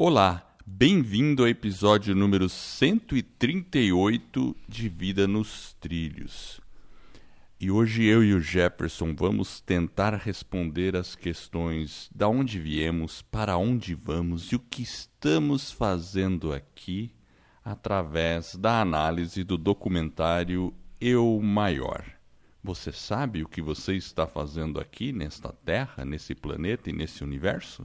Olá, bem-vindo ao episódio número 138 de Vida nos Trilhos. E hoje eu e o Jefferson vamos tentar responder as questões da onde viemos, para onde vamos e o que estamos fazendo aqui através da análise do documentário Eu Maior. Você sabe o que você está fazendo aqui nesta Terra, nesse planeta e nesse universo?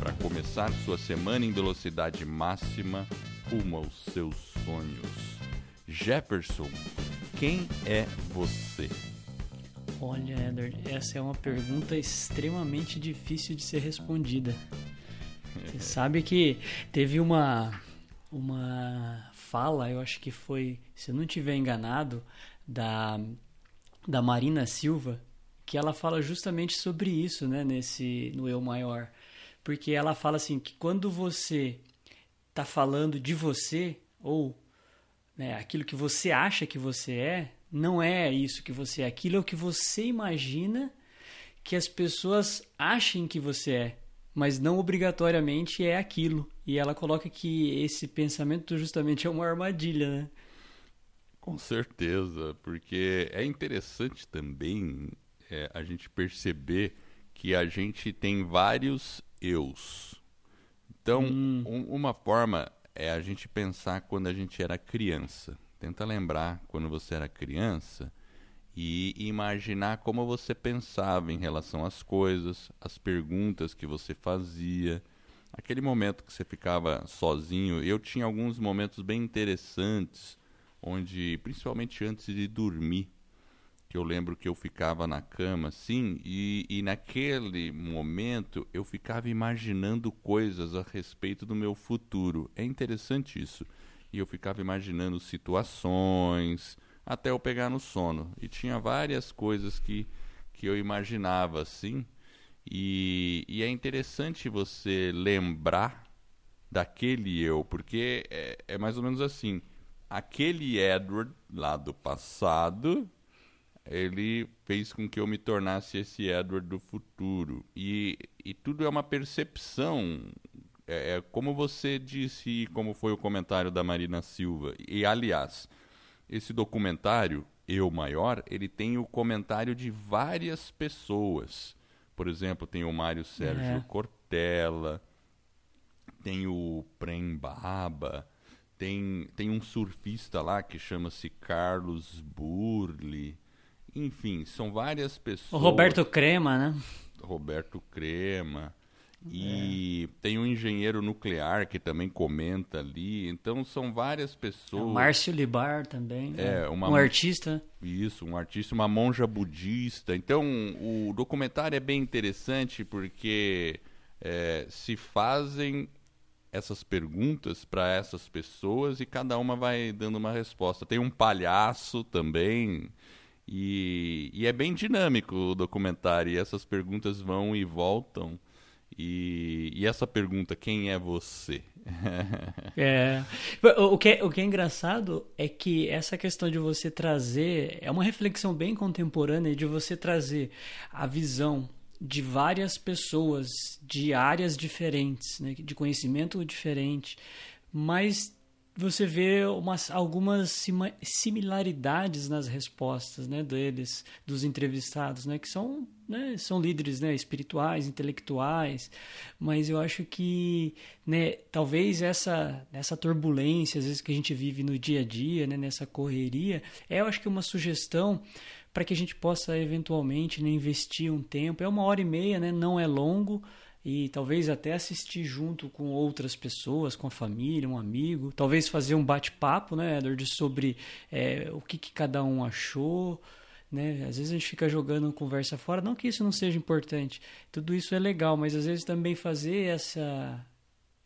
para começar sua semana em velocidade máxima rumo aos seus sonhos. Jefferson, quem é você? Olha, Edward, essa é uma pergunta extremamente difícil de ser respondida. Você sabe que teve uma uma fala, eu acho que foi, se eu não estiver enganado, da da Marina Silva, que ela fala justamente sobre isso, né, nesse no eu maior porque ela fala assim que quando você está falando de você ou né, aquilo que você acha que você é, não é isso que você é, aquilo é o que você imagina que as pessoas achem que você é, mas não obrigatoriamente é aquilo. E ela coloca que esse pensamento justamente é uma armadilha, né? Com certeza, porque é interessante também é, a gente perceber que a gente tem vários eus. Então, hum. um, uma forma é a gente pensar quando a gente era criança. Tenta lembrar quando você era criança e imaginar como você pensava em relação às coisas, as perguntas que você fazia, aquele momento que você ficava sozinho. Eu tinha alguns momentos bem interessantes, onde, principalmente antes de dormir, que eu lembro que eu ficava na cama assim e, e naquele momento eu ficava imaginando coisas a respeito do meu futuro. É interessante isso. E eu ficava imaginando situações até eu pegar no sono. E tinha várias coisas que, que eu imaginava assim. E, e é interessante você lembrar daquele eu, porque é, é mais ou menos assim. Aquele Edward lá do passado ele fez com que eu me tornasse esse Edward do futuro. E, e tudo é uma percepção. É, é, como você disse como foi o comentário da Marina Silva. E, aliás, esse documentário, Eu Maior, ele tem o comentário de várias pessoas. Por exemplo, tem o Mário Sérgio é. Cortella, tem o Prem Baba, tem, tem um surfista lá que chama-se Carlos Burli. Enfim, são várias pessoas. O Roberto Crema, né? Roberto Crema. E é. tem um engenheiro nuclear que também comenta ali. Então são várias pessoas. É o Márcio Libar também. É, né? uma, um artista. Isso, um artista, uma monja budista. Então o documentário é bem interessante porque é, se fazem essas perguntas para essas pessoas e cada uma vai dando uma resposta. Tem um palhaço também e, e é bem dinâmico o documentário, e essas perguntas vão e voltam. E, e essa pergunta, quem é você? é. O que, é, o que é engraçado é que essa questão de você trazer. É uma reflexão bem contemporânea de você trazer a visão de várias pessoas de áreas diferentes, né, de conhecimento diferente, mas você vê umas, algumas similaridades nas respostas né, deles, dos entrevistados, né, que são, né, são líderes né, espirituais, intelectuais, mas eu acho que né, talvez essa, essa turbulência, às vezes que a gente vive no dia a dia, né, nessa correria, é, eu acho que uma sugestão para que a gente possa eventualmente né, investir um tempo. É uma hora e meia, né, não é longo, e talvez até assistir junto com outras pessoas, com a família, um amigo, talvez fazer um bate-papo, né, Edward, sobre é, o que, que, cada um achou. Né? Às vezes a gente fica jogando conversa fora, não que isso não seja importante, tudo isso é legal, mas às vezes também fazer essa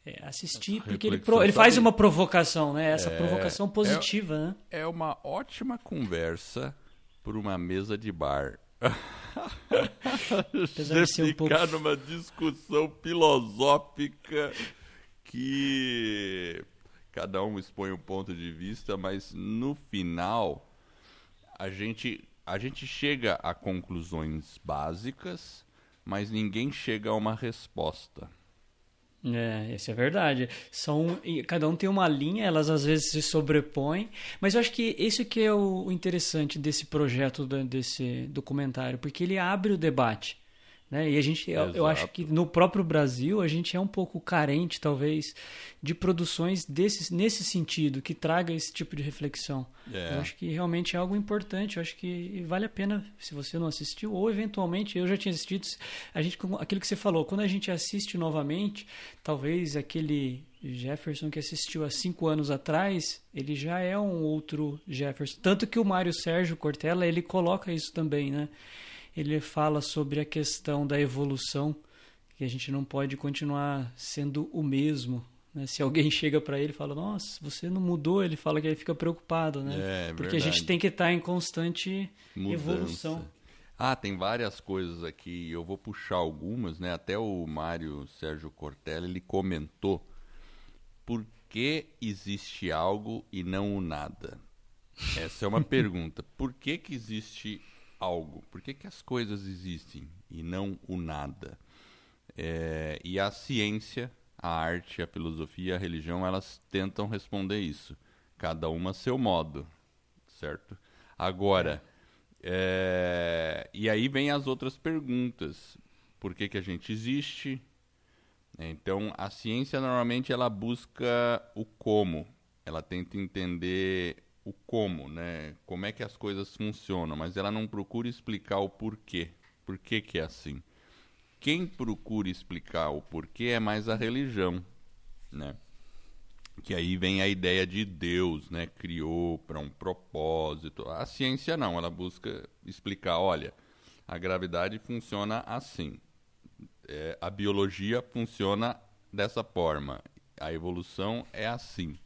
é, assistir, essa porque ele, pro, ele faz uma provocação, né? Essa é, provocação positiva, é, né? É uma ótima conversa por uma mesa de bar. Você ficar um pouco... numa discussão filosófica que cada um expõe um ponto de vista, mas no final a gente a gente chega a conclusões básicas, mas ninguém chega a uma resposta. É, isso é verdade. São, cada um tem uma linha, elas às vezes se sobrepõem, mas eu acho que isso que é o interessante desse projeto, desse documentário, porque ele abre o debate. Né? E a gente, eu, eu, acho que no próprio Brasil a gente é um pouco carente, talvez, de produções desse, nesse sentido, que traga esse tipo de reflexão. É. Eu acho que realmente é algo importante. Eu acho que vale a pena, se você não assistiu, ou eventualmente, eu já tinha assistido, a gente, aquilo que você falou, quando a gente assiste novamente, talvez aquele Jefferson que assistiu há cinco anos atrás, ele já é um outro Jefferson. Tanto que o Mário Sérgio Cortella, ele coloca isso também, né? Ele fala sobre a questão da evolução, que a gente não pode continuar sendo o mesmo. Né? Se alguém chega para ele e fala, nossa, você não mudou, ele fala que ele fica preocupado, né? É, Porque verdade. a gente tem que estar em constante Mudança. evolução. Ah, tem várias coisas aqui, eu vou puxar algumas, né? Até o Mário Sérgio Cortella, ele comentou por que existe algo e não o nada? Essa é uma pergunta. Por que, que existe algo? Por que, que as coisas existem e não o nada? É, e a ciência, a arte, a filosofia, a religião, elas tentam responder isso, cada uma a seu modo, certo? Agora, é, e aí vem as outras perguntas: por que, que a gente existe? Então, a ciência normalmente ela busca o como, ela tenta entender o como, né? Como é que as coisas funcionam, mas ela não procura explicar o porquê. Por que, que é assim? Quem procura explicar o porquê é mais a religião, né? Que aí vem a ideia de Deus, né? Criou para um propósito. A ciência não, ela busca explicar, olha, a gravidade funciona assim. É, a biologia funciona dessa forma. A evolução é assim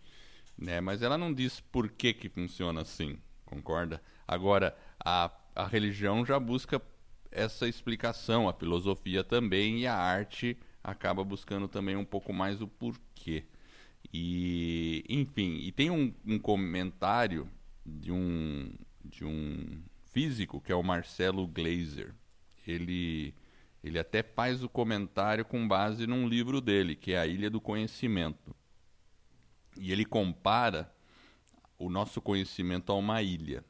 né? Mas ela não diz por que que funciona assim, concorda? Agora, a, a religião já busca essa explicação, a filosofia também e a arte acaba buscando também um pouco mais o porquê. E, enfim, e tem um, um comentário de um, de um físico que é o Marcelo Glazer. Ele, ele até faz o comentário com base num livro dele, que é A Ilha do Conhecimento. E ele compara o nosso conhecimento a uma ilha.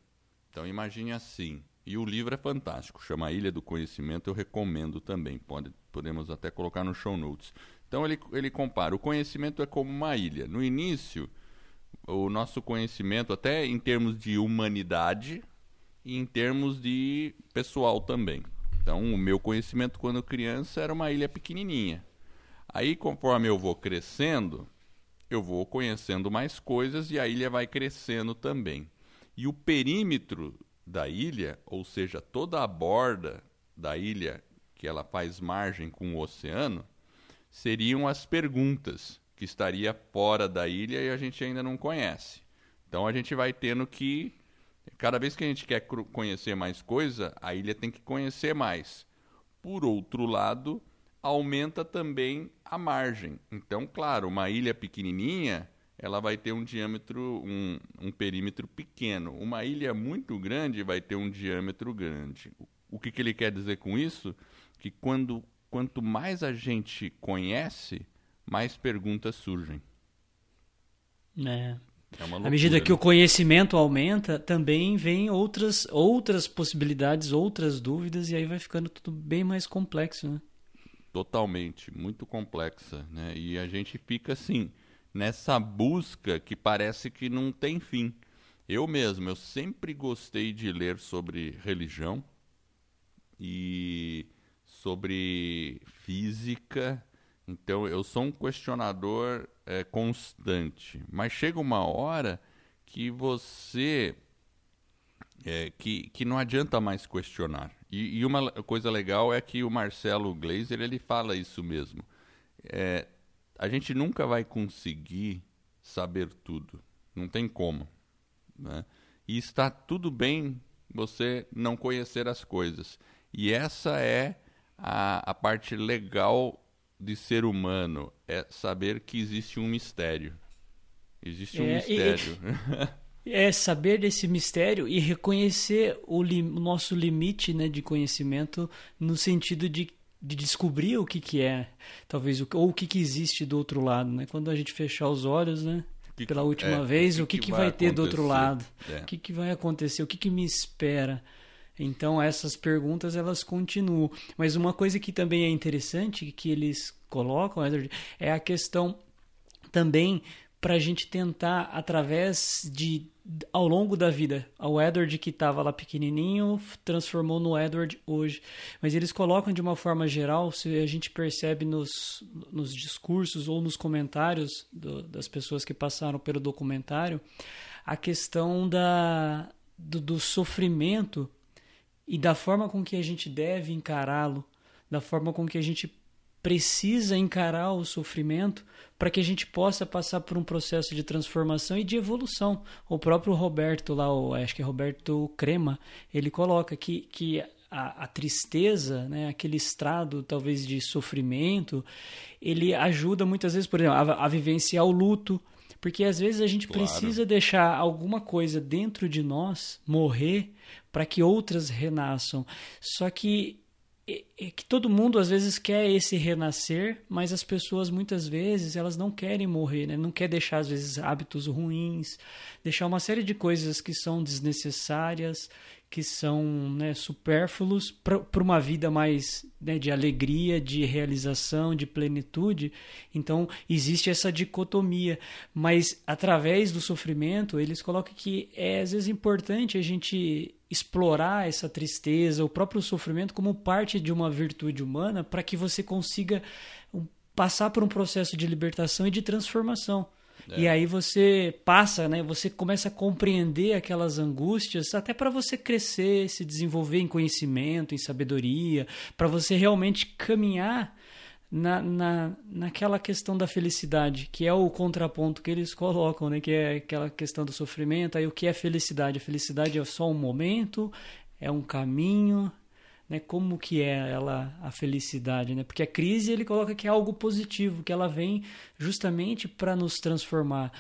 Então imagine assim. E o livro é fantástico, chama Ilha do Conhecimento, eu recomendo também. Pode, podemos até colocar no show notes. Então ele, ele compara, o conhecimento é como uma ilha. No início, o nosso conhecimento, até em termos de humanidade e em termos de pessoal também. Então, o meu conhecimento quando criança era uma ilha pequenininha. Aí, conforme eu vou crescendo, eu vou conhecendo mais coisas e a ilha vai crescendo também. E o perímetro da ilha, ou seja, toda a borda da ilha que ela faz margem com o oceano, seriam as perguntas que estaria fora da ilha e a gente ainda não conhece. Então a gente vai tendo que cada vez que a gente quer conhecer mais coisa, a ilha tem que conhecer mais. Por outro lado, aumenta também a margem. Então, claro, uma ilha pequenininha, ela vai ter um diâmetro, um, um perímetro pequeno. Uma ilha muito grande vai ter um diâmetro grande. O que, que ele quer dizer com isso? Que quando, quanto mais a gente conhece, mais perguntas surgem. É. É loucura, à medida que né? o conhecimento aumenta, também vem outras, outras possibilidades, outras dúvidas, e aí vai ficando tudo bem mais complexo, né? Totalmente, muito complexa, né? E a gente fica assim nessa busca que parece que não tem fim. Eu mesmo, eu sempre gostei de ler sobre religião e sobre física. Então eu sou um questionador é, constante, mas chega uma hora que você é, que, que não adianta mais questionar. E, e, uma coisa legal é que o Marcelo Glazer ele fala isso mesmo. É, a gente nunca vai conseguir saber tudo. Não tem como. Né? E está tudo bem você não conhecer as coisas. E essa é a, a parte legal de ser humano, é saber que existe um mistério. Existe um é, mistério. E, é saber desse mistério e reconhecer o, li, o nosso limite né, de conhecimento no sentido de de descobrir o que, que é, talvez, ou o que, que existe do outro lado, né? Quando a gente fechar os olhos, né? Que, Pela última é, vez, o que, que, que vai, vai ter do outro lado? É. O que, que vai acontecer? O que, que me espera? Então, essas perguntas, elas continuam. Mas uma coisa que também é interessante, que eles colocam, é a questão também para a gente tentar, através de ao longo da vida, o Edward que estava lá pequenininho transformou no Edward hoje. Mas eles colocam de uma forma geral, se a gente percebe nos, nos discursos ou nos comentários do, das pessoas que passaram pelo documentário, a questão da, do, do sofrimento e da forma com que a gente deve encará-lo, da forma com que a gente precisa encarar o sofrimento para que a gente possa passar por um processo de transformação e de evolução. O próprio Roberto lá, o, acho que é Roberto Crema, ele coloca que, que a, a, tristeza, né, aquele estrado talvez de sofrimento, ele ajuda muitas vezes, por exemplo, a, a vivenciar o luto, porque às vezes a gente claro. precisa deixar alguma coisa dentro de nós morrer para que outras renasçam. Só que é que todo mundo às vezes quer esse renascer, mas as pessoas muitas vezes elas não querem morrer, né? Não quer deixar às vezes hábitos ruins, deixar uma série de coisas que são desnecessárias, que são né, supérfluos para uma vida mais né, de alegria, de realização, de plenitude. Então existe essa dicotomia, mas através do sofrimento eles colocam que é às vezes importante a gente explorar essa tristeza, o próprio sofrimento como parte de uma virtude humana para que você consiga passar por um processo de libertação e de transformação. É. E aí você passa, né? Você começa a compreender aquelas angústias, até para você crescer, se desenvolver em conhecimento, em sabedoria, para você realmente caminhar na, na, naquela questão da felicidade, que é o contraponto que eles colocam, né? Que é aquela questão do sofrimento. Aí o que é felicidade? A felicidade é só um momento, é um caminho, né, como que é ela a felicidade, né? Porque a crise ele coloca que é algo positivo, que ela vem justamente para nos transformar.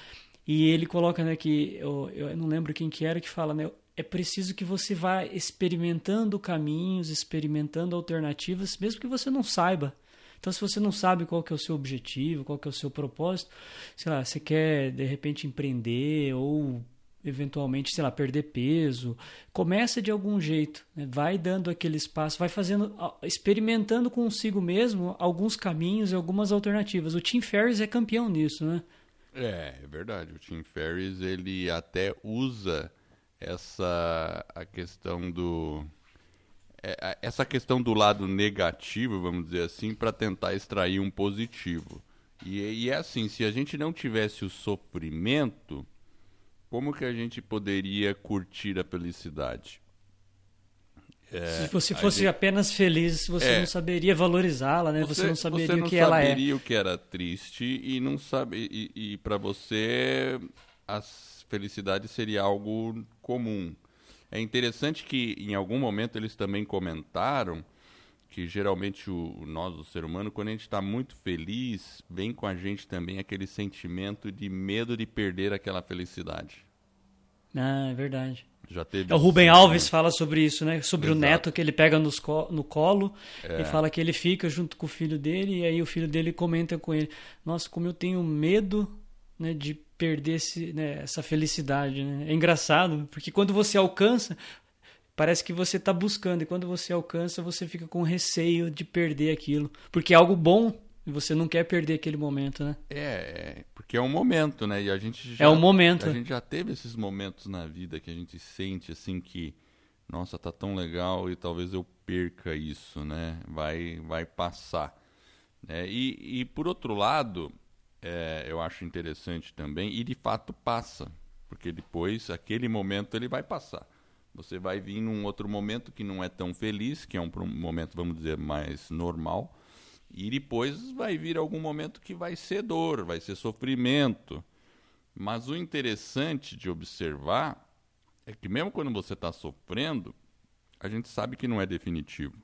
E ele coloca, né, que eu, eu não lembro quem que era que fala, né, é preciso que você vá experimentando caminhos, experimentando alternativas, mesmo que você não saiba. Então, se você não sabe qual que é o seu objetivo, qual que é o seu propósito, sei lá, você quer de repente empreender ou eventualmente, sei lá, perder peso. Começa de algum jeito, né? vai dando aquele espaço, vai fazendo, experimentando consigo mesmo alguns caminhos e algumas alternativas. O Tim Ferriss é campeão nisso, né? É, é verdade. O Tim Ferriss ele até usa essa a questão do é, essa questão do lado negativo, vamos dizer assim, para tentar extrair um positivo. E, e é assim, se a gente não tivesse o sofrimento, como que a gente poderia curtir a felicidade? É, Se você fosse gente... apenas feliz, você é, não saberia valorizá-la, né? Você, você, não saberia você não o que ela é. Você saberia o que era triste e não sabe e, e para você a felicidade seria algo comum. É interessante que em algum momento eles também comentaram que geralmente o, nós, o ser humano, quando a gente está muito feliz, vem com a gente também aquele sentimento de medo de perder aquela felicidade. Ah, é verdade. Já teve é, o Rubem Alves fala sobre isso, né? Sobre Exato. o neto que ele pega nos co no colo é. e fala que ele fica junto com o filho dele e aí o filho dele comenta com ele: Nossa, como eu tenho medo né, de perder esse, né, essa felicidade. Né? É engraçado, porque quando você alcança, parece que você está buscando, e quando você alcança, você fica com receio de perder aquilo. Porque é algo bom e você não quer perder aquele momento, né? É, é porque é um momento, né? E a gente já, é um momento. A gente já teve esses momentos na vida que a gente sente assim que, nossa, tá tão legal e talvez eu perca isso, né? Vai, vai passar. É, e, e por outro lado, é, eu acho interessante também, e de fato passa, porque depois, aquele momento, ele vai passar. Você vai vir num outro momento que não é tão feliz, que é um momento, vamos dizer, mais normal. E depois vai vir algum momento que vai ser dor, vai ser sofrimento. Mas o interessante de observar é que mesmo quando você está sofrendo, a gente sabe que não é definitivo.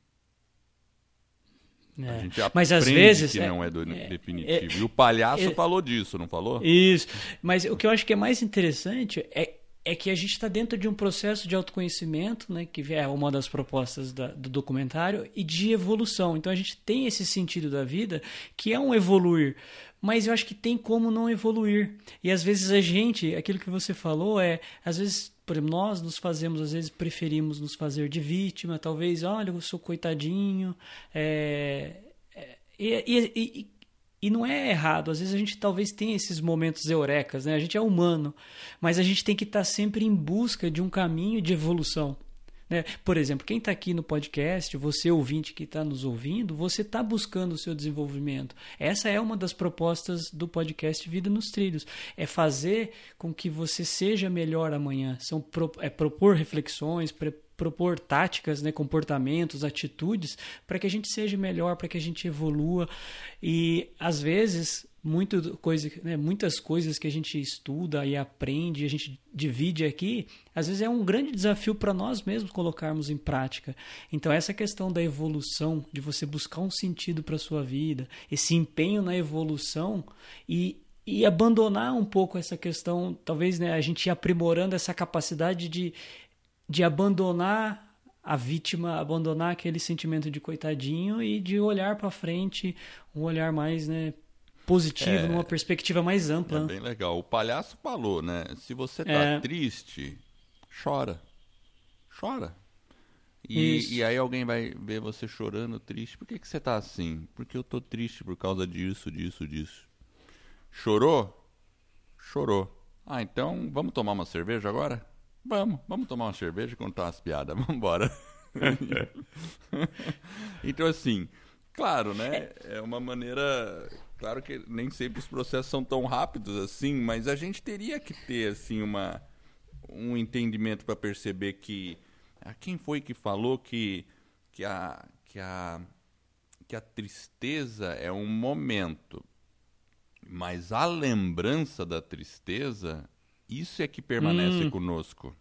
É. A gente mas às vezes que é, não é, é, definitivo. É, e o palhaço é, falou disso, não falou? Isso. Mas o que eu acho que é mais interessante é, é que a gente está dentro de um processo de autoconhecimento, né, que é uma das propostas da, do documentário, e de evolução. Então a gente tem esse sentido da vida que é um evoluir. Mas eu acho que tem como não evoluir. E às vezes a gente, aquilo que você falou é, às vezes por exemplo, nós nos fazemos, às vezes preferimos nos fazer de vítima, talvez, olha, eu sou coitadinho. É, é, e, e, e, não é errado, às vezes a gente talvez tenha esses momentos eurecas, né? a gente é humano, mas a gente tem que estar sempre em busca de um caminho de evolução. Né? Por exemplo, quem está aqui no podcast, você ouvinte que está nos ouvindo, você está buscando o seu desenvolvimento. Essa é uma das propostas do podcast Vida nos Trilhos. É fazer com que você seja melhor amanhã. São, é propor reflexões, propor táticas, né, comportamentos, atitudes para que a gente seja melhor, para que a gente evolua. E às vezes muito coisa, né, muitas coisas que a gente estuda e aprende, a gente divide aqui, às vezes é um grande desafio para nós mesmos colocarmos em prática. Então essa questão da evolução, de você buscar um sentido para sua vida, esse empenho na evolução e e abandonar um pouco essa questão, talvez né, a gente aprimorando essa capacidade de, de abandonar a vítima, abandonar aquele sentimento de coitadinho e de olhar para frente, um olhar mais né, positivo, é, numa perspectiva mais ampla. É bem legal. O palhaço falou, né? Se você tá é. triste, chora. Chora. E, e, aí alguém vai ver você chorando, triste. Por que, que você tá assim? Porque eu tô triste por causa disso, disso, disso. Chorou? Chorou. Ah, então vamos tomar uma cerveja agora? Vamos, vamos tomar uma cerveja e contar umas piadas. Vamos embora. então, assim, claro, né? É uma maneira Claro que nem sempre os processos são tão rápidos assim, mas a gente teria que ter assim uma um entendimento para perceber que ah, quem foi que falou que que a que a que a tristeza é um momento, mas a lembrança da tristeza, isso é que permanece hum. conosco.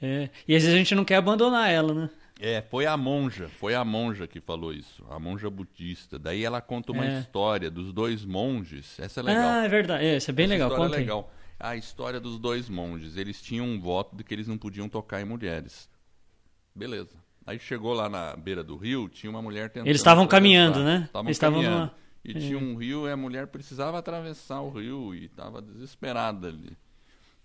É, e às vezes a gente não quer abandonar ela, né? É, foi a monja, foi a monja que falou isso, a monja budista. Daí ela conta uma é. história dos dois monges. Essa é legal. Ah, é verdade. Essa é bem Essa legal. História é legal. A história dos dois monges. Eles tinham um voto de que eles não podiam tocar em mulheres. Beleza. Aí chegou lá na beira do rio, tinha uma mulher tentando. Eles estavam caminhando, né? Estavam caminhando. Numa... E é. tinha um rio e a mulher precisava atravessar o rio e estava desesperada ali.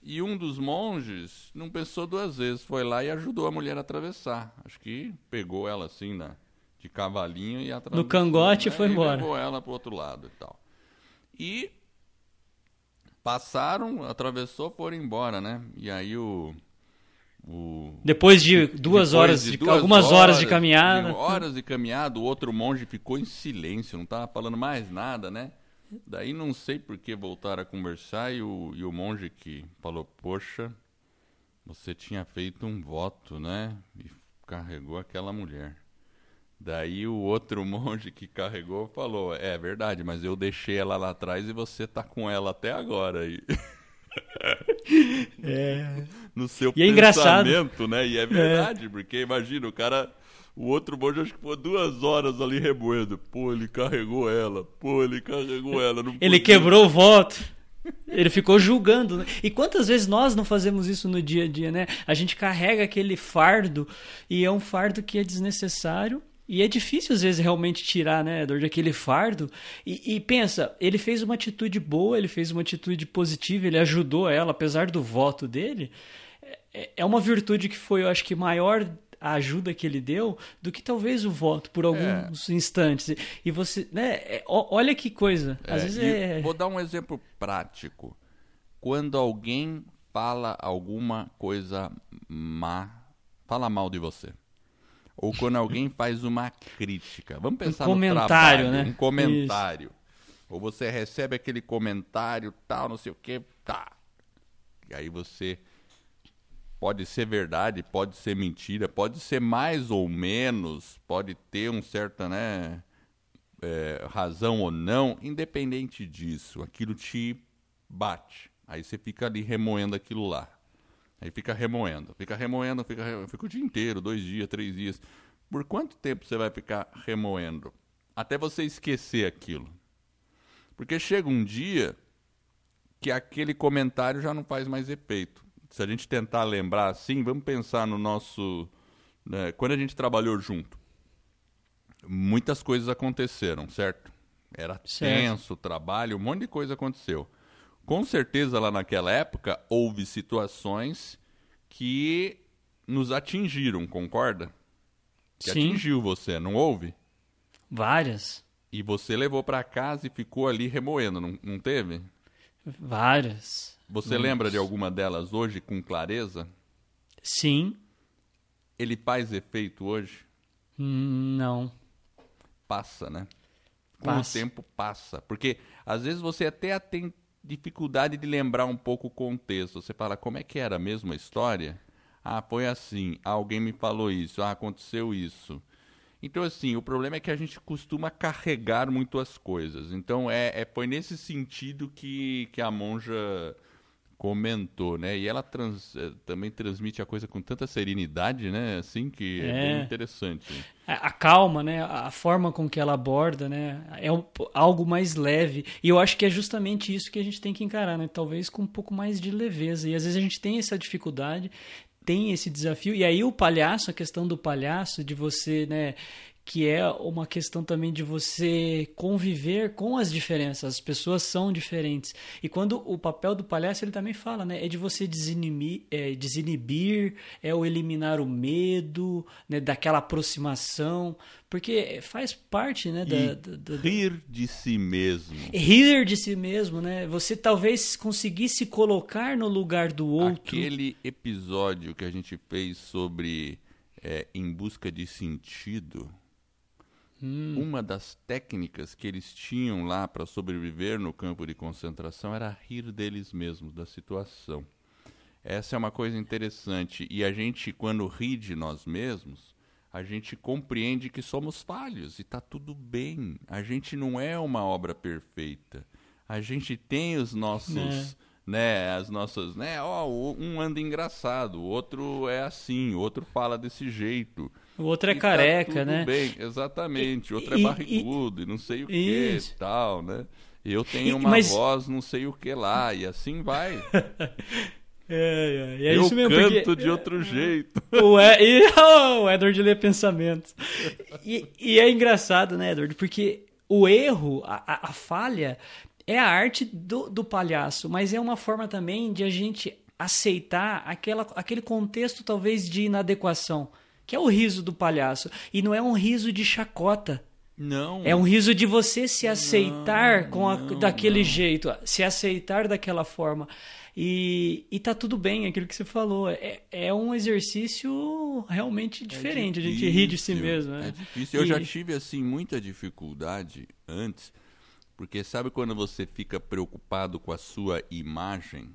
E um dos monges não pensou duas vezes, foi lá e ajudou a mulher a atravessar. Acho que pegou ela assim na, de cavalinho e atravessou. No cangote né? foi embora. E levou ela para o outro lado e tal. E passaram, atravessou, foram embora, né? E aí o. o depois de duas depois horas, de, duas algumas horas, horas de caminhada. De horas de caminhada, o outro monge ficou em silêncio, não estava falando mais nada, né? Daí não sei por que voltaram a conversar e o, e o monge que falou, poxa, você tinha feito um voto, né? E carregou aquela mulher. Daí o outro monge que carregou falou, é verdade, mas eu deixei ela lá atrás e você tá com ela até agora aí. É. No seu e é pensamento, né? E é verdade, é. porque imagina, o cara o outro monge acho que foi duas horas ali remoendo. Pô, ele carregou ela. Pô, ele carregou ela. ele quebrou o voto. Ele ficou julgando. Né? E quantas vezes nós não fazemos isso no dia a dia, né? A gente carrega aquele fardo e é um fardo que é desnecessário. E é difícil, às vezes, realmente tirar, né, dor daquele fardo. E, e, pensa, ele fez uma atitude boa, ele fez uma atitude positiva, ele ajudou ela, apesar do voto dele. É, é uma virtude que foi, eu acho que, maior a ajuda que ele deu do que talvez o voto por alguns é. instantes. E você, né? É, olha que coisa. Às é, vezes é... Vou dar um exemplo prático. Quando alguém fala alguma coisa má, fala mal de você. Ou quando alguém faz uma crítica. Vamos pensar um comentário, no trabalho, né? um comentário. Isso. Ou você recebe aquele comentário, tal, não sei o que, tá. E aí você pode ser verdade, pode ser mentira, pode ser mais ou menos, pode ter um certo, né, é, razão ou não, independente disso, aquilo te bate. Aí você fica ali remoendo aquilo lá. Aí fica remoendo, fica remoendo, fica, fica o dia inteiro, dois dias, três dias. Por quanto tempo você vai ficar remoendo? Até você esquecer aquilo. Porque chega um dia que aquele comentário já não faz mais efeito. Se a gente tentar lembrar assim, vamos pensar no nosso. Né, quando a gente trabalhou junto, muitas coisas aconteceram, certo? Era certo. tenso o trabalho, um monte de coisa aconteceu. Com certeza lá naquela época houve situações que nos atingiram, concorda? Que Sim. atingiu você, não houve? Várias. E você levou para casa e ficou ali remoendo, não, não teve? Várias. Você Muitos. lembra de alguma delas hoje com clareza? Sim. Ele faz efeito hoje? Hum, não. Passa, né? Com passa. o tempo passa. Porque às vezes você até tem dificuldade de lembrar um pouco o contexto. Você fala, como é que era a mesma história? Ah, foi assim. alguém me falou isso. Ah, aconteceu isso. Então, assim, o problema é que a gente costuma carregar muito as coisas. Então, é, é foi nesse sentido que, que a monja comentou, né? E ela trans, eh, também transmite a coisa com tanta serenidade, né? Assim que é, é bem interessante. A, a, calma, né? A forma com que ela aborda, né? É um, algo mais leve. E eu acho que é justamente isso que a gente tem que encarar, né? Talvez com um pouco mais de leveza. E às vezes a gente tem essa dificuldade tem esse desafio. E aí o palhaço, a questão do palhaço, de você, né, que é uma questão também de você conviver com as diferenças. As pessoas são diferentes. E quando o papel do palhaço, ele também fala, né? É de você desinibir, é, desinibir é o eliminar o medo, né? daquela aproximação. Porque faz parte, né? Da, da, da, rir de si mesmo. Rir de si mesmo, né? Você talvez conseguisse colocar no lugar do outro. Aquele episódio que a gente fez sobre é, Em Busca de Sentido Hum. Uma das técnicas que eles tinham lá para sobreviver no campo de concentração era rir deles mesmos, da situação. Essa é uma coisa interessante. E a gente, quando ri de nós mesmos, a gente compreende que somos falhos e está tudo bem. A gente não é uma obra perfeita. A gente tem os nossos. É né, as nossas, né, ó, um anda engraçado, o outro é assim, o outro fala desse jeito. O outro é e tá careca, tá né? bem, exatamente. O outro é e, é barrigudo e, e, não sei o que e tal, né? Eu tenho uma mas... voz não sei o que lá e assim vai. É, é, é eu isso mesmo, canto porque... de outro jeito. O, e, oh, o Edward lê pensamentos. E, e, é engraçado, né, Edward? Porque o erro, a, a falha, é a arte do, do palhaço, mas é uma forma também de a gente aceitar aquela, aquele contexto talvez de inadequação, que é o riso do palhaço. E não é um riso de chacota. Não. É um riso de você se aceitar não, com a, não, daquele não. jeito, se aceitar daquela forma. E, e tá tudo bem, aquilo que você falou. É, é um exercício realmente diferente. É difícil, a gente ri de si mesmo. Né? É difícil. Eu e... já tive, assim, muita dificuldade antes porque sabe quando você fica preocupado com a sua imagem?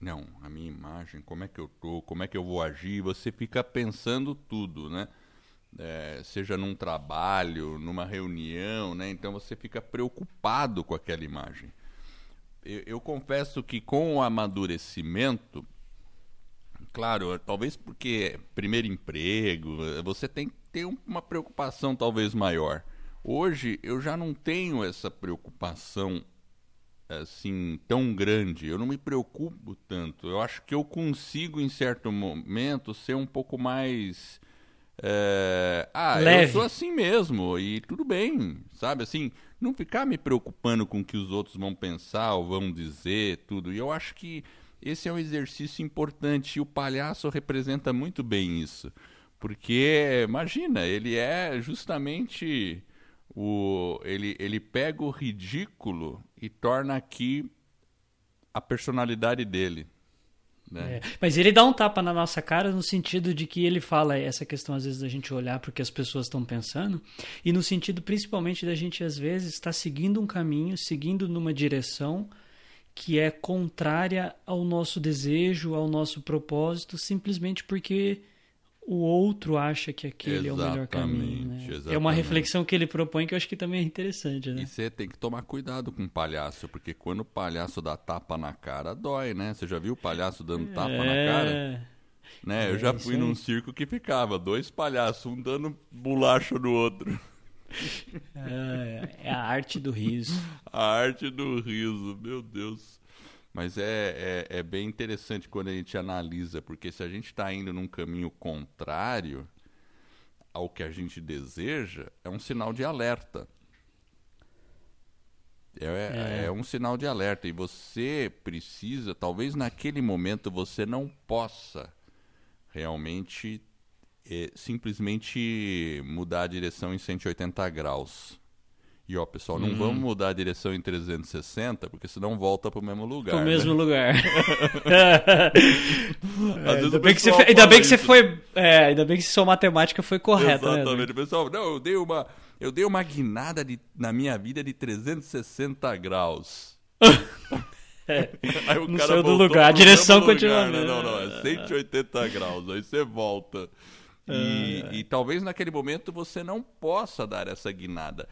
Não, a minha imagem, como é que eu tô, como é que eu vou agir? Você fica pensando tudo, né? É, seja num trabalho, numa reunião, né? Então você fica preocupado com aquela imagem. Eu, eu confesso que com o amadurecimento, claro, talvez porque é primeiro emprego, você tem que ter uma preocupação talvez maior. Hoje eu já não tenho essa preocupação assim tão grande. Eu não me preocupo tanto. Eu acho que eu consigo em certo momento ser um pouco mais é... ah, Leve. eu sou assim mesmo e tudo bem, sabe? Assim, não ficar me preocupando com o que os outros vão pensar ou vão dizer, tudo. E eu acho que esse é um exercício importante e o palhaço representa muito bem isso. Porque, imagina, ele é justamente o, ele, ele pega o ridículo e torna aqui a personalidade dele. Né? É, mas ele dá um tapa na nossa cara no sentido de que ele fala essa questão, às vezes, da gente olhar para o que as pessoas estão pensando, e no sentido principalmente da gente, às vezes, estar tá seguindo um caminho, seguindo numa direção que é contrária ao nosso desejo, ao nosso propósito, simplesmente porque o outro acha que aquele exatamente, é o melhor caminho. Né? É uma reflexão que ele propõe que eu acho que também é interessante. Né? E você tem que tomar cuidado com o palhaço, porque quando o palhaço dá tapa na cara, dói, né? Você já viu o palhaço dando tapa é... na cara? Né? É, eu já fui num circo que ficava dois palhaços, um dando bolacha no outro. É, é a arte do riso. A arte do riso, meu Deus. Mas é, é, é, bem interessante quando a gente analisa, porque se a gente está indo num caminho contrário ao que a gente deseja, é um sinal de alerta. É, é. é um sinal de alerta. E você precisa, talvez naquele momento você não possa realmente é, simplesmente mudar a direção em 180 graus. E ó, pessoal, não hum. vamos mudar a direção em 360, porque senão volta pro mesmo lugar. Pro né? mesmo lugar. é, ainda, bem que, você, ainda bem que você foi. É, ainda bem que sua matemática foi correta. Né, Exatamente, né? pessoal. Não, eu dei uma. Eu dei uma guinada de, na minha vida de 360 graus. É, aí o não cara saiu do lugar, a direção continua. Lugar, né? Não, não, é 180 graus, aí você volta. E, é. e talvez naquele momento você não possa dar essa guinada.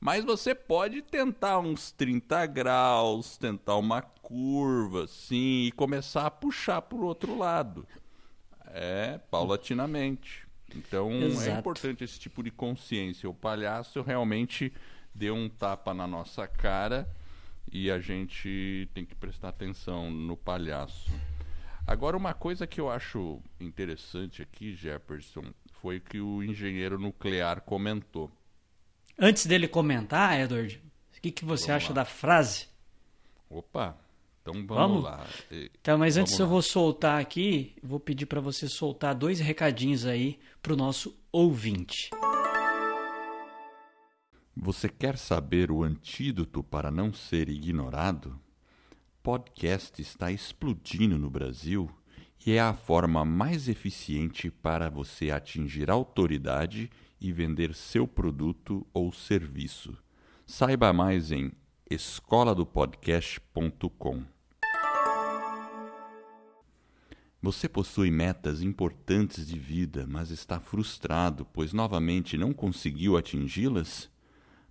Mas você pode tentar uns 30 graus, tentar uma curva, sim, e começar a puxar para o outro lado. É, paulatinamente. Então é Exato. é importante esse tipo de consciência. O palhaço realmente deu um tapa na nossa cara e a gente tem que prestar atenção no palhaço. Agora, uma coisa que eu acho interessante aqui, Jefferson, foi que o engenheiro nuclear comentou. Antes dele comentar, Edward, o que, que você vamos acha lá. da frase? Opa, então vamos, vamos? lá. Então, mas vamos antes lá. eu vou soltar aqui, vou pedir para você soltar dois recadinhos aí para o nosso ouvinte. Você quer saber o antídoto para não ser ignorado? Podcast está explodindo no Brasil e é a forma mais eficiente para você atingir autoridade e vender seu produto ou serviço. Saiba mais em escoladopodcast.com. Você possui metas importantes de vida, mas está frustrado pois novamente não conseguiu atingi-las?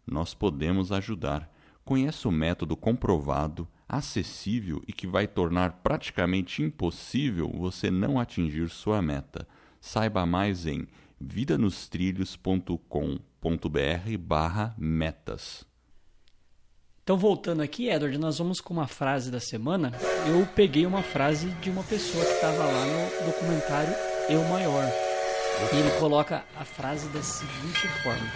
nós podemos ajudar. Conheça o método comprovado, acessível e que vai tornar praticamente impossível você não atingir sua meta. Saiba mais em vidanostrilhos.com.br barra metas. Então, voltando aqui, Edward, nós vamos com uma frase da semana. Eu peguei uma frase de uma pessoa que estava lá no documentário Eu Maior. E ele coloca a frase da seguinte forma: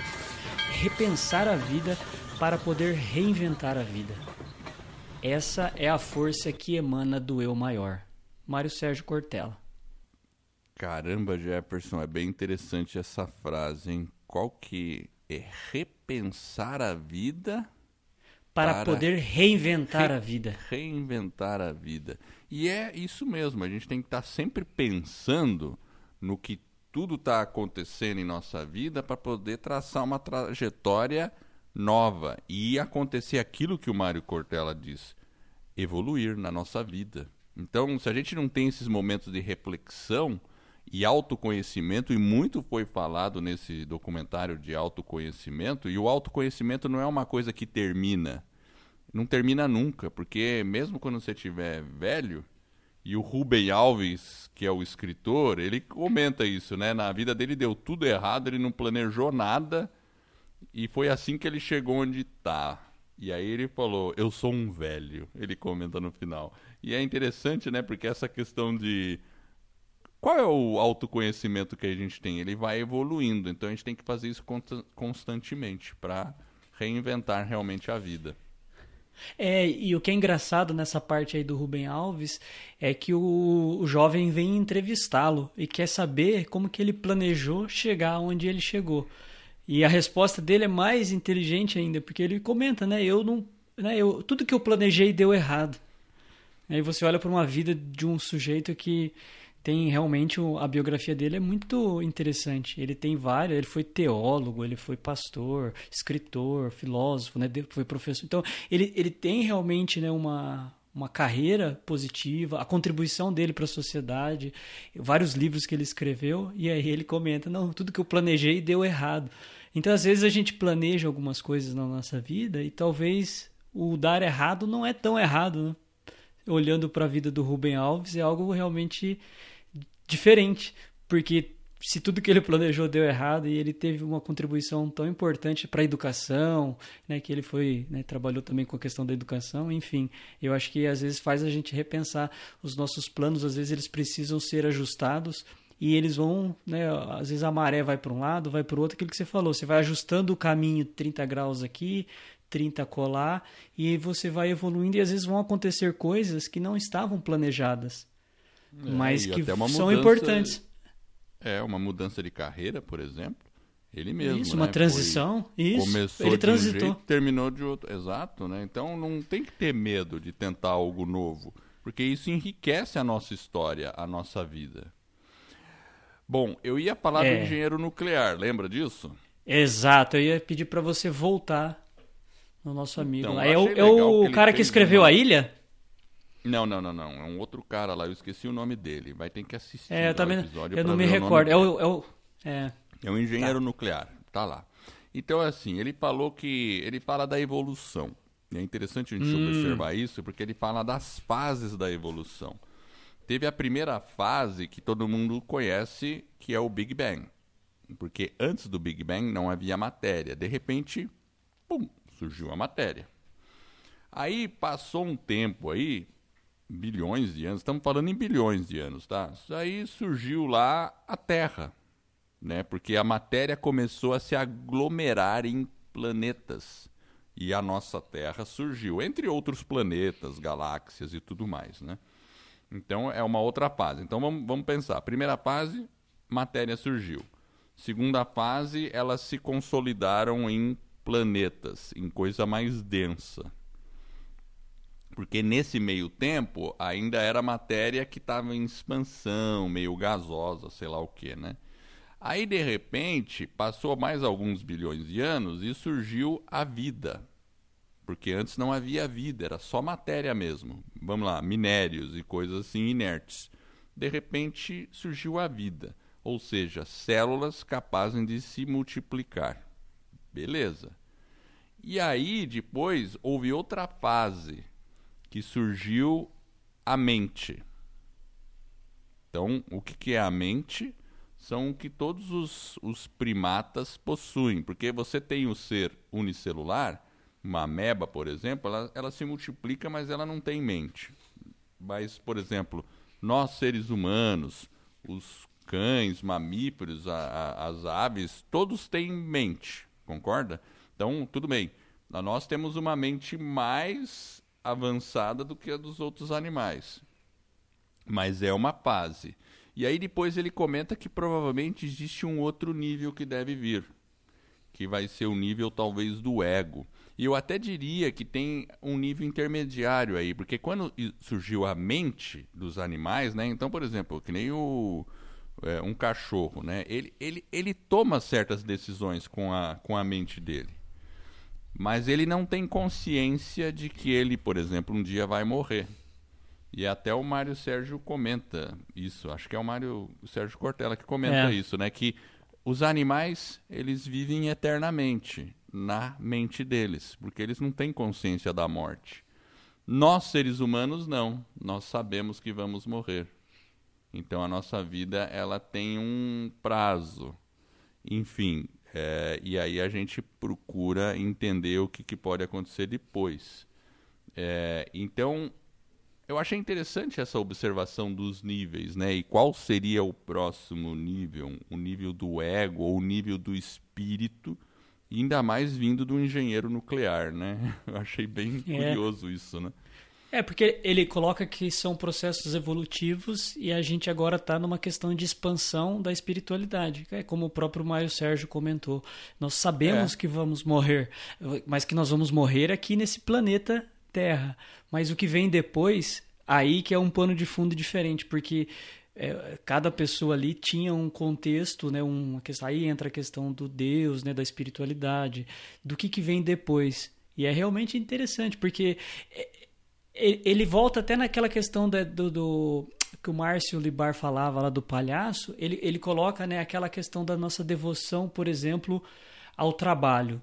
repensar a vida para poder reinventar a vida. Essa é a força que emana do eu maior. Mário Sérgio Cortella. Caramba, Jefferson, é bem interessante essa frase, hein? Qual que é repensar a vida para, para poder reinventar re a vida. Reinventar a vida. E é isso mesmo, a gente tem que estar sempre pensando no que tudo está acontecendo em nossa vida para poder traçar uma trajetória nova e acontecer aquilo que o Mário Cortella diz, evoluir na nossa vida. Então, se a gente não tem esses momentos de reflexão e autoconhecimento, e muito foi falado nesse documentário de autoconhecimento, e o autoconhecimento não é uma coisa que termina. Não termina nunca, porque mesmo quando você estiver velho, e o Rubem Alves, que é o escritor, ele comenta isso, né? Na vida dele deu tudo errado, ele não planejou nada e foi assim que ele chegou onde está. E aí ele falou: "Eu sou um velho". Ele comenta no final. E é interessante, né? Porque essa questão de qual é o autoconhecimento que a gente tem? Ele vai evoluindo, então a gente tem que fazer isso constantemente para reinventar realmente a vida. É, e o que é engraçado nessa parte aí do Rubem Alves é que o, o jovem vem entrevistá-lo e quer saber como que ele planejou chegar onde ele chegou. E a resposta dele é mais inteligente ainda, porque ele comenta, né? Eu não, né, eu, tudo que eu planejei deu errado. Aí você olha para uma vida de um sujeito que tem realmente a biografia dele é muito interessante. Ele tem várias, ele foi teólogo, ele foi pastor, escritor, filósofo, né, foi professor. Então, ele, ele tem realmente né, uma uma carreira positiva, a contribuição dele para a sociedade, vários livros que ele escreveu, e aí ele comenta: não, tudo que eu planejei deu errado. Então, às vezes, a gente planeja algumas coisas na nossa vida e talvez o dar errado não é tão errado. Né? Olhando para a vida do Rubem Alves, é algo realmente diferente, porque se tudo que ele planejou deu errado e ele teve uma contribuição tão importante para a educação, né, que ele foi né, trabalhou também com a questão da educação, enfim, eu acho que às vezes faz a gente repensar os nossos planos, às vezes eles precisam ser ajustados e eles vão, né, às vezes a maré vai para um lado, vai para o outro, aquilo que você falou, você vai ajustando o caminho 30 graus aqui, 30 colar e você vai evoluindo e às vezes vão acontecer coisas que não estavam planejadas, é, mas que são importantes é, uma mudança de carreira, por exemplo. Ele mesmo. Isso, uma né? transição. Foi, isso. Começou ele de transitou. Um jeito, terminou de outro. Exato, né? Então não tem que ter medo de tentar algo novo, porque isso enriquece a nossa história, a nossa vida. Bom, eu ia falar é. do engenheiro nuclear, lembra disso? Exato, eu ia pedir para você voltar no nosso amigo. Então, é o, é o cara que escreveu uma... a ilha? Não, não, não, não. É um outro cara lá, eu esqueci o nome dele. Vai ter que assistir é, eu também, episódio. Eu não me recordo. É o, é o, é. é um engenheiro tá. nuclear. Tá lá. Então, assim, ele falou que. Ele fala da evolução. É interessante a gente hum. observar isso, porque ele fala das fases da evolução. Teve a primeira fase que todo mundo conhece, que é o Big Bang. Porque antes do Big Bang não havia matéria. De repente, pum, surgiu a matéria. Aí passou um tempo aí, bilhões de anos, estamos falando em bilhões de anos, tá? Isso aí surgiu lá a Terra, né? Porque a matéria começou a se aglomerar em planetas e a nossa Terra surgiu, entre outros planetas, galáxias e tudo mais, né? Então é uma outra fase. Então vamos, vamos pensar. Primeira fase, matéria surgiu. Segunda fase, elas se consolidaram em planetas, em coisa mais densa, porque nesse meio tempo ainda era matéria que estava em expansão, meio gasosa, sei lá o que, né? Aí de repente passou mais alguns bilhões de anos e surgiu a vida. Porque antes não havia vida, era só matéria mesmo. Vamos lá, minérios e coisas assim inertes. De repente surgiu a vida, ou seja, células capazes de se multiplicar. Beleza. E aí depois houve outra fase que surgiu a mente. Então, o que, que é a mente? São o que todos os, os primatas possuem, porque você tem o ser unicelular, uma ameba, por exemplo, ela, ela se multiplica, mas ela não tem mente. Mas, por exemplo, nós seres humanos, os cães, mamíferos, a, a, as aves, todos têm mente, concorda? Então, tudo bem. Nós temos uma mente mais avançada do que a dos outros animais. Mas é uma fase. E aí depois ele comenta que provavelmente existe um outro nível que deve vir, que vai ser o nível talvez do ego. E eu até diria que tem um nível intermediário aí, porque quando surgiu a mente dos animais, né? Então, por exemplo, que nem o é, um cachorro, né? Ele, ele, ele toma certas decisões com a, com a mente dele mas ele não tem consciência de que ele, por exemplo, um dia vai morrer. E até o Mário Sérgio comenta isso, acho que é o Mário o Sérgio Cortella que comenta é. isso, né, que os animais, eles vivem eternamente na mente deles, porque eles não têm consciência da morte. Nós, seres humanos, não. Nós sabemos que vamos morrer. Então a nossa vida, ela tem um prazo. Enfim, é, e aí a gente procura entender o que, que pode acontecer depois. É, então, eu achei interessante essa observação dos níveis, né? E qual seria o próximo nível? O nível do ego ou o nível do espírito? ainda mais vindo do engenheiro nuclear, né? Eu achei bem é. curioso isso, né? É, porque ele coloca que são processos evolutivos e a gente agora está numa questão de expansão da espiritualidade. É como o próprio Mário Sérgio comentou. Nós sabemos é. que vamos morrer, mas que nós vamos morrer aqui nesse planeta Terra. Mas o que vem depois, aí que é um pano de fundo diferente, porque é, cada pessoa ali tinha um contexto, né, questão, aí entra a questão do Deus, né, da espiritualidade, do que, que vem depois. E é realmente interessante, porque é, ele volta até naquela questão do, do, que o Márcio Libar falava lá do palhaço, ele, ele coloca né, aquela questão da nossa devoção, por exemplo, ao trabalho.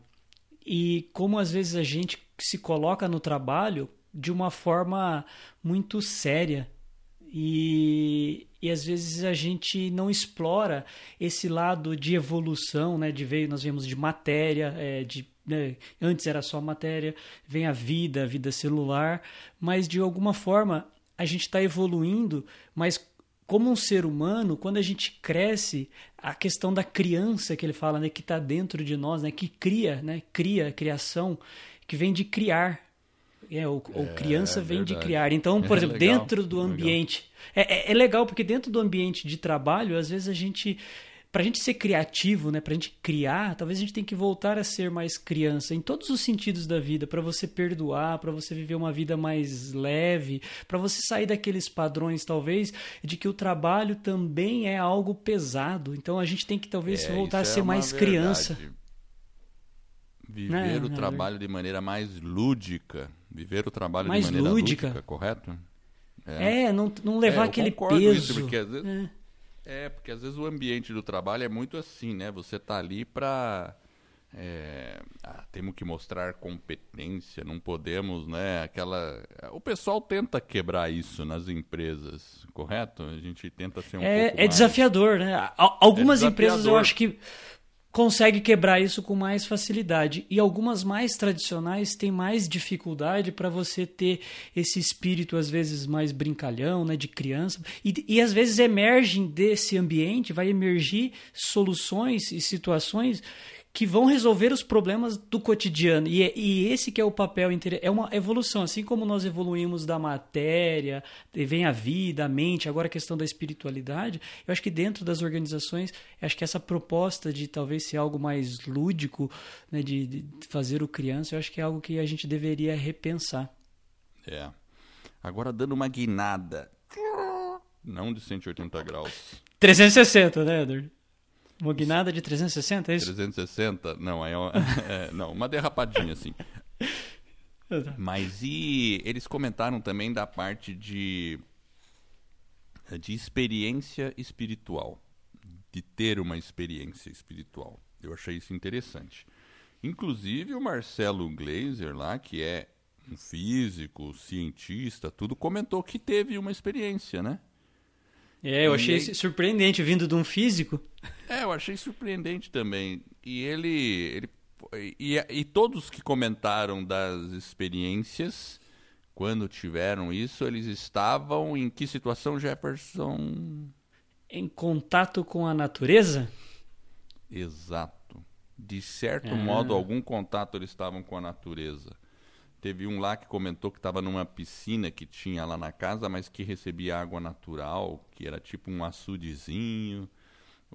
E como às vezes a gente se coloca no trabalho de uma forma muito séria. E, e às vezes a gente não explora esse lado de evolução, né? De veio, nós vemos de matéria, é, de né? antes era só matéria, vem a vida, a vida celular, mas de alguma forma a gente está evoluindo, mas como um ser humano, quando a gente cresce, a questão da criança que ele fala, né, que está dentro de nós, né, que cria, né, cria, criação, que vem de criar. É, o, é, criança vem verdade. de criar. Então, por é exemplo, legal, dentro do ambiente. É, é, é legal, porque dentro do ambiente de trabalho, às vezes a gente para a gente ser criativo, né, para a gente criar, talvez a gente tenha que voltar a ser mais criança em todos os sentidos da vida, para você perdoar, para você viver uma vida mais leve, para você sair daqueles padrões, talvez, de que o trabalho também é algo pesado. Então a gente tem que talvez é, voltar a é ser é mais verdade. criança. Viver é, o trabalho de maneira mais lúdica. Viver o trabalho mais de maneira lúdica, lúdica correto? É, não, não levar aquele peso. Isso, porque às vezes é, porque às vezes o ambiente do trabalho é muito assim, né? Você tá ali para é, ah, temos que mostrar competência, não podemos, né? Aquela, o pessoal tenta quebrar isso nas empresas, correto? A gente tenta ser um é, é mais... desafiador, né? Algumas é desafiador. empresas eu acho que consegue quebrar isso com mais facilidade. E algumas mais tradicionais têm mais dificuldade para você ter esse espírito, às vezes, mais brincalhão, né, de criança. E, e às vezes emergem desse ambiente, vai emergir soluções e situações que vão resolver os problemas do cotidiano. E, é, e esse que é o papel, é uma evolução. Assim como nós evoluímos da matéria, vem a vida, a mente, agora a questão da espiritualidade, eu acho que dentro das organizações, acho que essa proposta de talvez ser algo mais lúdico, né, de, de fazer o criança, eu acho que é algo que a gente deveria repensar. É. Agora dando uma guinada, não de 180 graus. 360, né, Edward? Uma guinada de 360, é isso? 360? Não, é, uma, é não, uma derrapadinha assim. Mas e eles comentaram também da parte de de experiência espiritual, de ter uma experiência espiritual. Eu achei isso interessante. Inclusive o Marcelo Glazer lá, que é um físico, cientista, tudo comentou que teve uma experiência, né? É, eu achei surpreendente vindo de um físico. É, eu achei surpreendente também. E ele. ele e, e todos que comentaram das experiências, quando tiveram isso, eles estavam em que situação, Jefferson? Em contato com a natureza? Exato. De certo é. modo, algum contato eles estavam com a natureza. Teve um lá que comentou que estava numa piscina que tinha lá na casa, mas que recebia água natural, que era tipo um açudezinho.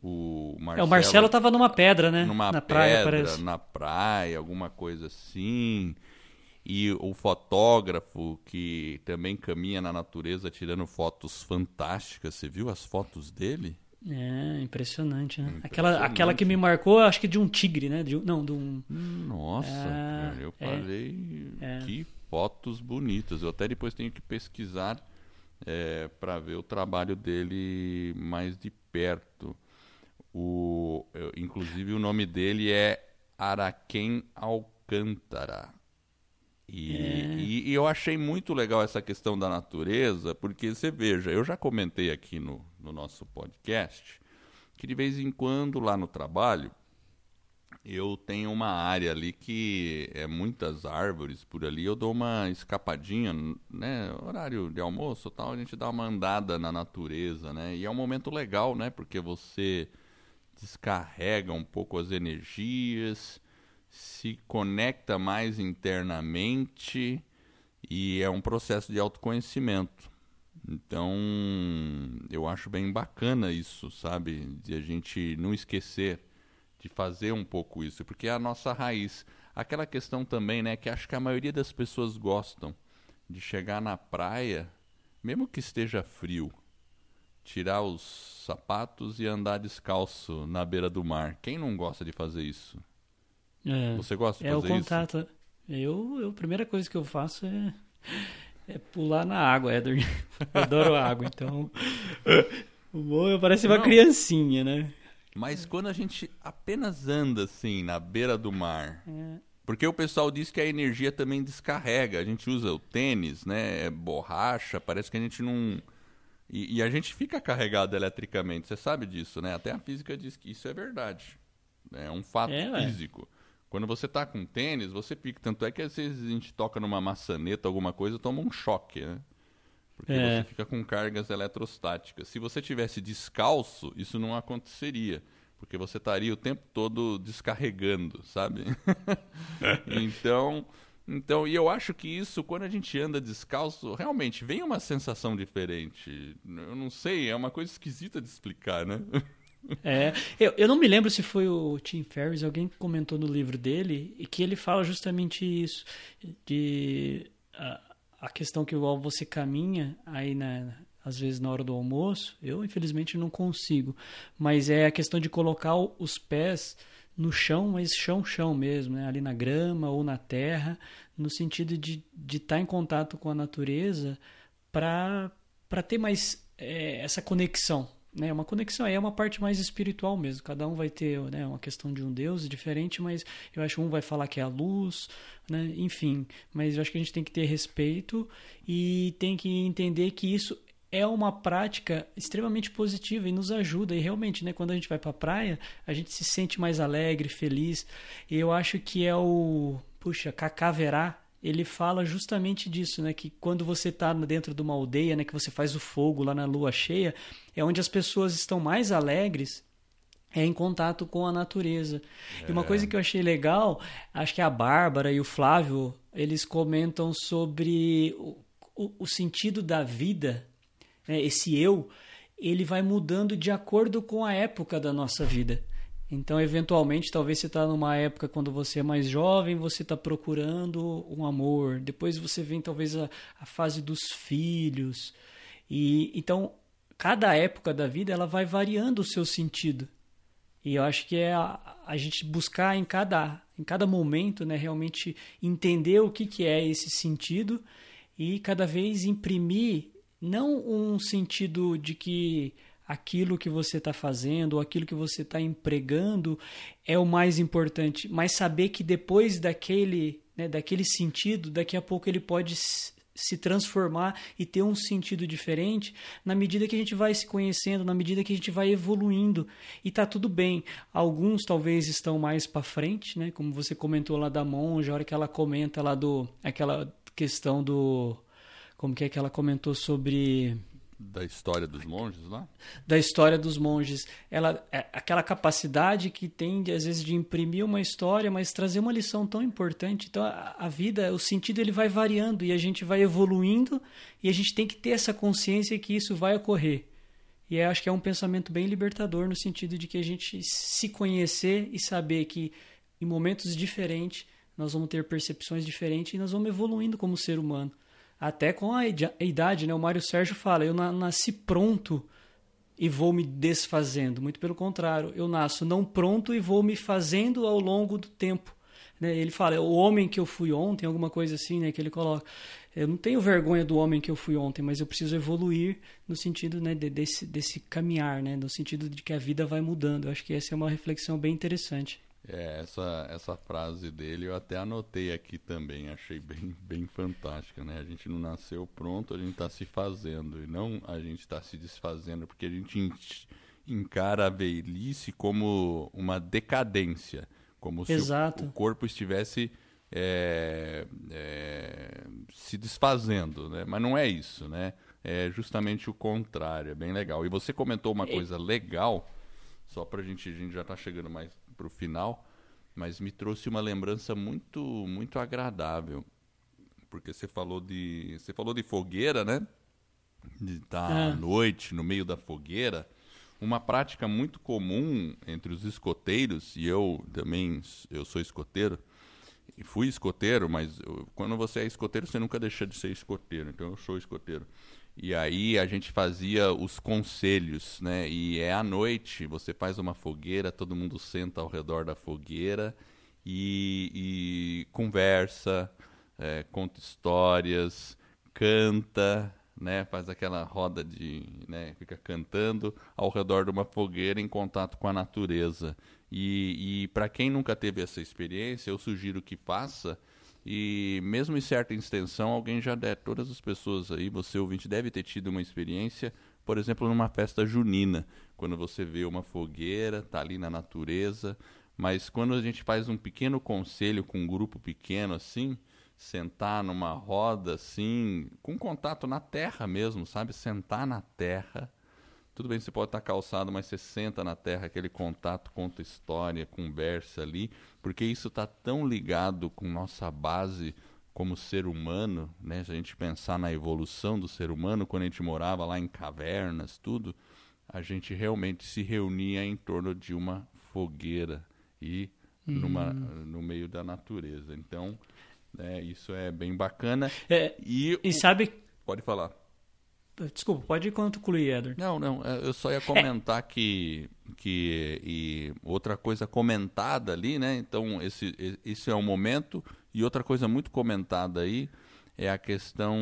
O Marcelo, é, o Marcelo estava numa pedra, né? Numa na pedra, praia, parece. na praia, alguma coisa assim. E o fotógrafo que também caminha na natureza tirando fotos fantásticas. Você viu as fotos dele? É, impressionante, né? Impressionante. Aquela, aquela que me marcou, acho que de um tigre, né? De, não, de um. Nossa, é, cara, eu é, falei é. que fotos bonitas. Eu até depois tenho que pesquisar é, para ver o trabalho dele mais de perto. O, eu, inclusive o nome dele é Araquém Alcântara. E, é. e, e, eu achei muito legal essa questão da natureza, porque você veja, eu já comentei aqui no, no nosso podcast que de vez em quando lá no trabalho eu tenho uma área ali que é muitas árvores por ali, eu dou uma escapadinha, né, horário de almoço, tal, a gente dá uma andada na natureza, né? E é um momento legal, né? Porque você descarrega um pouco as energias, se conecta mais internamente e é um processo de autoconhecimento. Então, eu acho bem bacana isso, sabe? De a gente não esquecer de fazer um pouco isso, porque é a nossa raiz. Aquela questão também, né, que acho que a maioria das pessoas gostam de chegar na praia, mesmo que esteja frio, tirar os sapatos e andar descalço na beira do mar. Quem não gosta de fazer isso? É, Você gosta de é fazer o contato. isso? Eu, eu, a primeira coisa que eu faço é É pular na água, Edward. Eu adoro água, então. O bom parece uma Não. criancinha, né? Mas quando a gente apenas anda assim, na beira do mar. É. Porque o pessoal diz que a energia também descarrega. A gente usa o tênis, né? É borracha, parece que a gente não. E, e, a gente fica carregado eletricamente. Você sabe disso, né? Até a física diz que isso é verdade. É um fato é, físico. Quando você tá com tênis, você pica. Tanto é que às vezes a gente toca numa maçaneta, alguma coisa, toma um choque, né? Porque é. você fica com cargas eletrostáticas. Se você tivesse descalço, isso não aconteceria. Porque você estaria o tempo todo descarregando, sabe? então, então, e eu acho que isso, quando a gente anda descalço, realmente vem uma sensação diferente. Eu não sei, é uma coisa esquisita de explicar, né? É, eu, eu não me lembro se foi o Tim Ferriss, alguém comentou no livro dele, e que ele fala justamente isso, de a questão que você caminha aí na, às vezes na hora do almoço, eu infelizmente não consigo, mas é a questão de colocar os pés no chão, mas chão, chão mesmo, né? ali na grama ou na terra, no sentido de estar tá em contato com a natureza para ter mais é, essa conexão, né, uma conexão aí é uma parte mais espiritual mesmo. Cada um vai ter né, uma questão de um Deus diferente, mas eu acho que um vai falar que é a luz, né, enfim. Mas eu acho que a gente tem que ter respeito e tem que entender que isso é uma prática extremamente positiva e nos ajuda. E realmente, né, quando a gente vai para a praia, a gente se sente mais alegre, feliz. E eu acho que é o, puxa, Cacaverá ele fala justamente disso, né? Que quando você está dentro de uma aldeia, né? Que você faz o fogo lá na lua cheia, é onde as pessoas estão mais alegres é em contato com a natureza. É. E uma é. coisa que eu achei legal, acho que a Bárbara e o Flávio, eles comentam sobre o, o, o sentido da vida, né? esse eu, ele vai mudando de acordo com a época da nossa vida. Então, eventualmente, talvez você está numa época quando você é mais jovem, você está procurando um amor. Depois você vem talvez a, a fase dos filhos. E então, cada época da vida ela vai variando o seu sentido. E eu acho que é a, a gente buscar em cada, em cada momento, né, realmente entender o que, que é esse sentido e cada vez imprimir não um sentido de que aquilo que você está fazendo ou aquilo que você está empregando é o mais importante, mas saber que depois daquele, né, daquele sentido, daqui a pouco ele pode se transformar e ter um sentido diferente na medida que a gente vai se conhecendo, na medida que a gente vai evoluindo e tá tudo bem. Alguns talvez estão mais para frente, né? Como você comentou lá da monja, a hora que ela comenta lá do aquela questão do como que é que ela comentou sobre da história dos monges lá? Da história dos monges. Ela, é aquela capacidade que tem, às vezes, de imprimir uma história, mas trazer uma lição tão importante. Então, a, a, vida, o sentido, ele vai variando e a gente vai evoluindo e a gente tem que ter essa consciência que isso vai ocorrer. E acho que é um pensamento bem libertador no sentido de que a gente se conhecer e saber que em momentos diferentes nós vamos ter percepções diferentes e nós vamos evoluindo como ser humano até com a idade, né? O Mário Sérgio fala: eu nasci pronto e vou me desfazendo. Muito pelo contrário, eu nasço não pronto e vou me fazendo ao longo do tempo. Né? Ele fala: o homem que eu fui ontem, alguma coisa assim, né? Que ele coloca. Eu não tenho vergonha do homem que eu fui ontem, mas eu preciso evoluir no sentido né, desse, desse caminhar, né? no sentido de que a vida vai mudando. Eu acho que essa é uma reflexão bem interessante. É, essa, essa frase dele eu até anotei aqui também, achei bem, bem fantástica, né? A gente não nasceu pronto, a gente está se fazendo, e não a gente está se desfazendo, porque a gente encara a velhice como uma decadência, como Exato. se o, o corpo estivesse é, é, se desfazendo, né? Mas não é isso, né? É justamente o contrário, é bem legal. E você comentou uma coisa legal, só para a gente, a gente já está chegando mais para o final, mas me trouxe uma lembrança muito muito agradável, porque você falou de você falou de fogueira, né? De estar é. à noite no meio da fogueira, uma prática muito comum entre os escoteiros e eu também eu sou escoteiro e fui escoteiro, mas eu, quando você é escoteiro você nunca deixa de ser escoteiro, então eu sou escoteiro. E aí a gente fazia os conselhos, né? E é à noite, você faz uma fogueira, todo mundo senta ao redor da fogueira e, e conversa, é, conta histórias, canta, né? Faz aquela roda de, né? Fica cantando ao redor de uma fogueira em contato com a natureza. E, e para quem nunca teve essa experiência, eu sugiro que faça. E mesmo em certa extensão, alguém já deve, todas as pessoas aí, você ouvinte, deve ter tido uma experiência, por exemplo, numa festa junina, quando você vê uma fogueira, tá ali na natureza, mas quando a gente faz um pequeno conselho com um grupo pequeno assim, sentar numa roda assim, com contato na terra mesmo, sabe? Sentar na terra. Tudo bem, você pode estar calçado, mas você senta na terra, aquele contato, conta história, conversa ali, porque isso está tão ligado com nossa base como ser humano, né? Se a gente pensar na evolução do ser humano, quando a gente morava lá em cavernas, tudo, a gente realmente se reunia em torno de uma fogueira e numa, hum. no meio da natureza. Então, é, isso é bem bacana. É, e, e o... sabe. Pode falar. Desculpa, pode concluir, Edward. Não, não, é, eu só ia comentar é. que, que e outra coisa comentada ali, né? Então, esse, esse é um momento. E outra coisa muito comentada aí é a questão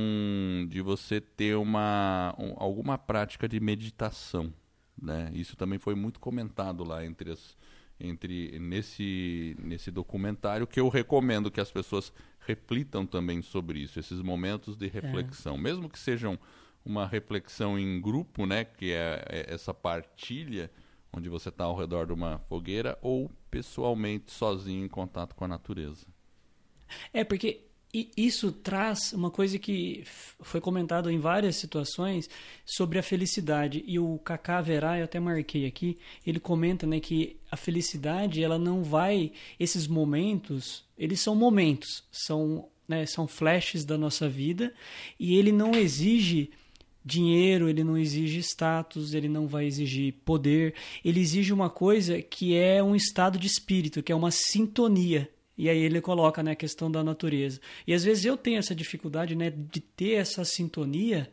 de você ter uma, um, alguma prática de meditação. Né? Isso também foi muito comentado lá entre as, entre nesse, nesse documentário que eu recomendo que as pessoas reflitam também sobre isso, esses momentos de reflexão, é. mesmo que sejam uma reflexão em grupo, né, que é, é essa partilha onde você está ao redor de uma fogueira ou pessoalmente sozinho em contato com a natureza. É porque isso traz uma coisa que foi comentado em várias situações sobre a felicidade. E o Kaká Verá, eu até marquei aqui, ele comenta né, que a felicidade, ela não vai. Esses momentos, eles são momentos, são, né, são flashes da nossa vida, e ele não exige dinheiro, ele não exige status, ele não vai exigir poder, ele exige uma coisa que é um estado de espírito, que é uma sintonia e aí ele coloca né, a questão da natureza. E às vezes eu tenho essa dificuldade né, de ter essa sintonia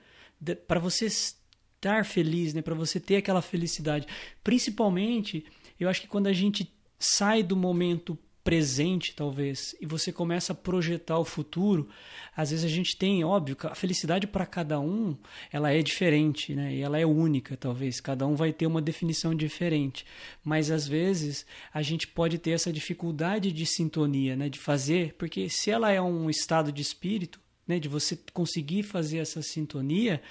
para você estar feliz, né, para você ter aquela felicidade. Principalmente, eu acho que quando a gente sai do momento presente, talvez, e você começa a projetar o futuro, às vezes a gente tem, óbvio, a felicidade para cada um, ela é diferente, né? E ela é única, talvez. Cada um vai ter uma definição diferente. Mas às vezes a gente pode ter essa dificuldade de sintonia, né? De fazer, porque se ela é um estado de espírito, né? De você conseguir fazer essa sintonia,